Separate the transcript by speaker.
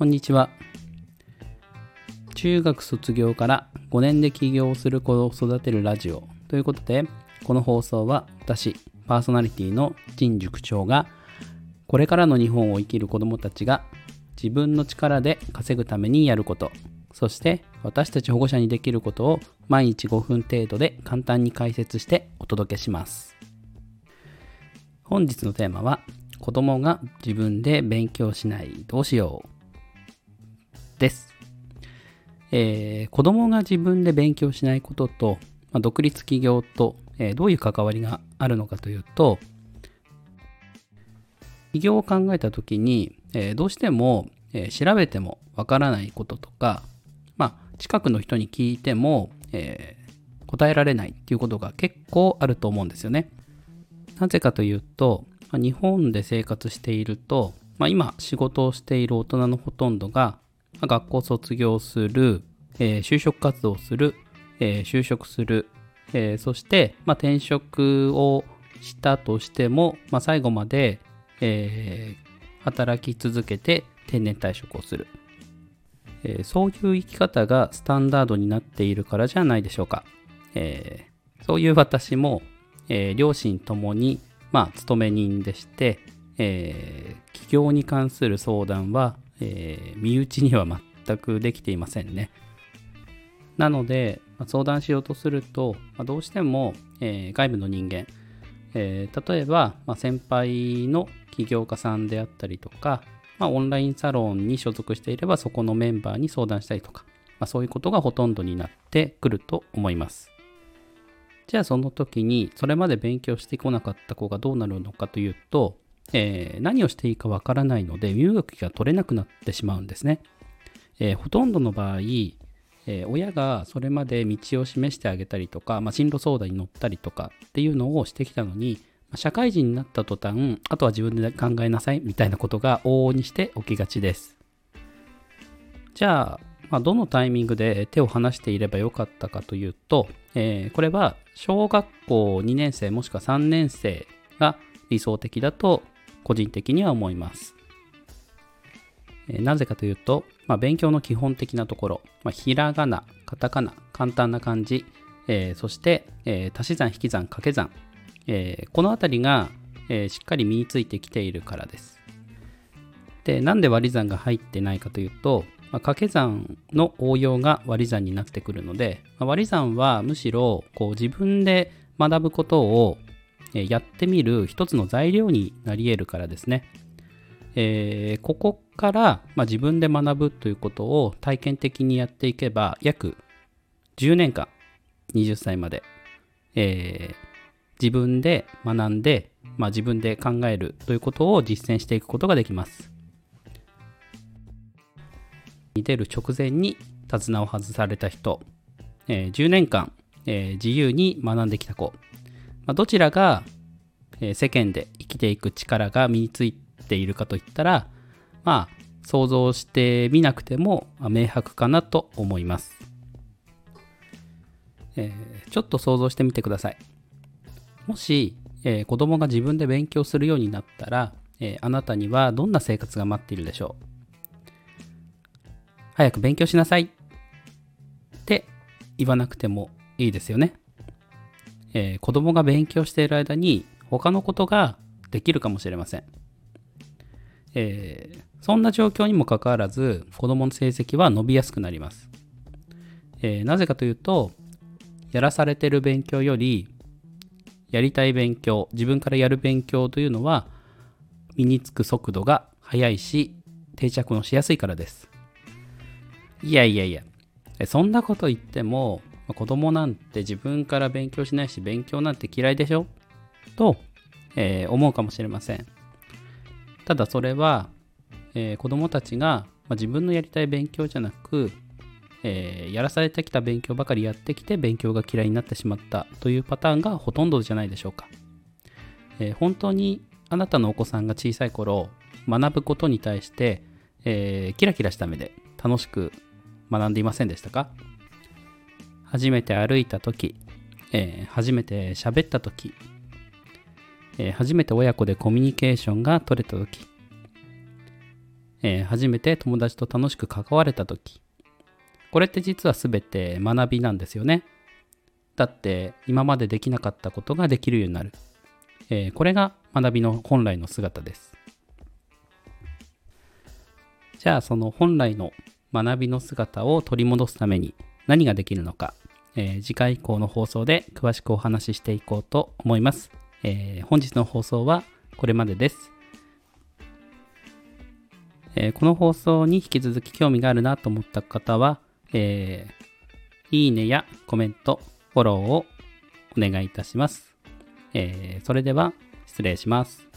Speaker 1: こんにちは。中学卒業から5年で起業する子を育てるラジオということで、この放送は私、パーソナリティの陳塾長が、これからの日本を生きる子どもたちが自分の力で稼ぐためにやること、そして私たち保護者にできることを毎日5分程度で簡単に解説してお届けします。本日のテーマは、子供が自分で勉強しないどうしようです。えー、子供が自分で勉強しないことと、まあ、独立企業と、えー、どういう関わりがあるのかというと、起業を考えた時に、えー、どうしても、えー、調べてもわからないこととか、まあ、近くの人に聞いても、えー、答えられないっていうことが結構あると思うんですよね。なぜかというと、まあ、日本で生活していると、まあ、今仕事をしている大人のほとんどが学校卒業する、えー、就職活動する、えー、就職する、えー、そして、まあ、転職をしたとしても、まあ、最後まで、え働き続けて定年退職をする、えそういう生き方がスタンダードになっているからじゃないでしょうか、えそういう私も、え両親ともに、まあ、勤め人でして、え起業に関する相談はえー、身内には全くできていませんね。なので、相談しようとすると、まどうしても、えー、外部の人間、えー、例えば、ま先輩の起業家さんであったりとか、まあ、オンラインサロンに所属していればそこのメンバーに相談したりとか、まあ、そういうことがほとんどになってくると思います。じゃあその時にそれまで勉強してこなかった子がどうなるのかというと、えー、何をしていいかわからないので身動きが取れなくなってしまうんですね。えー、ほとんどの場合、えー、親がそれまで道を示してあげたりとか、まあ、進路相談に乗ったりとかっていうのをしてきたのに、社会人になった途端、あとは自分で考えなさいみたいなことが往々にして起きがちです。じゃあ、まあ、どのタイミングで手を離していればよかったかというと、えー、これは小学校2年生もしくは3年生が理想的だと個人的には思います。なぜかというと、まあ、勉強の基本的なところ、まあ、ひらがな、カタカナ、簡単な漢字、えー、そして、えー、足し算、引き算、掛け算、えー、このあたりが、えしっかり身についてきているからです。で、なんで割り算が入ってないかというと、まあ、掛け算の応用が割り算になってくるので、まあ、割り算はむしろこう自分で学ぶことをやってみる一つの材料になり得るからですね。えー、ここから、まあ、自分で学ぶということを体験的にやっていけば約10年間20歳まで、えー、自分で学んで、まあ、自分で考えるということを実践していくことができます。に出る直前に手綱を外された人、えー、10年間、えー、自由に学んできた子まあ、どちらが、え世間で生きていく力が身についているかといったら、まあ、想像してみなくても明白かなと思います。えー、ちょっと想像してみてください。もし、えー、子供が自分で勉強するようになったら、えー、あなたにはどんな生活が待っているでしょう？早く勉強しなさいって言わなくてもいいですよね。えー、子供が勉強している間に他のことができるかもしれません。えー、そんな状況にもかかわらず子供の成績は伸びやすくなります。えー、なぜかというとやらされてる勉強よりやりたい勉強自分からやる勉強というのは身につく速度が速いし定着のしやすいからです。いやいやいやそんなこと言ってもまあ、子供なんて自分から勉強しないし勉強なんて嫌いでしょ？と、えー、思うかもしれません。ただそれは、えー、子供たちが、まあ、自分のやりたい勉強じゃなく、えー、やらされてきた勉強ばかりやってきて勉強が嫌いになってしまったというパターンがほとんどじゃないでしょうか。えー、本当にあなたのお子さんが小さい頃学ぶことに対して、えー、キラキラした目で楽しく学んでいませんでしたか？初めて歩いた時、えー、初めて喋った時、えー、初めて親子でコミュニケーションが取れた時、えー初めて友達と楽しく関われた時。これって実は全て学びなんですよね。だって今までできなかったことができるようになる、えこれが学びの本来の姿です。じゃあその本来の学びの姿を取り戻すために何ができるのか、えー次回以降の放送で詳しくお話ししていこうと思います、えー本日の放送はこれまでです、えーこの放送に引き続き興味があるなと思った方は、えーいいねやコメント、フォローをお願いいたします。えーそれでは失礼します。